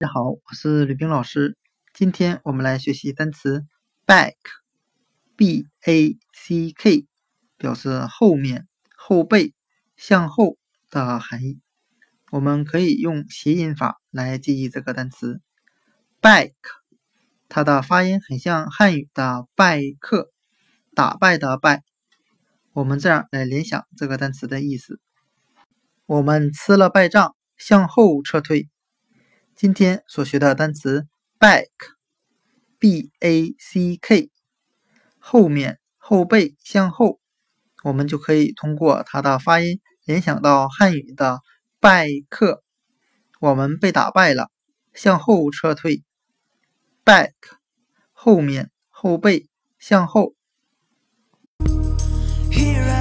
大家好，我是吕冰老师。今天我们来学习单词 back，b a c k，表示后面、后背、向后的含义。我们可以用谐音法来记忆这个单词 back，它的发音很像汉语的拜客，打败的败。我们这样来联想这个单词的意思：我们吃了败仗，向后撤退。今天所学的单词 back，b a c k，后面、后背、向后，我们就可以通过它的发音联想到汉语的败克，我们被打败了，向后撤退。back，后面、后背、向后。Here I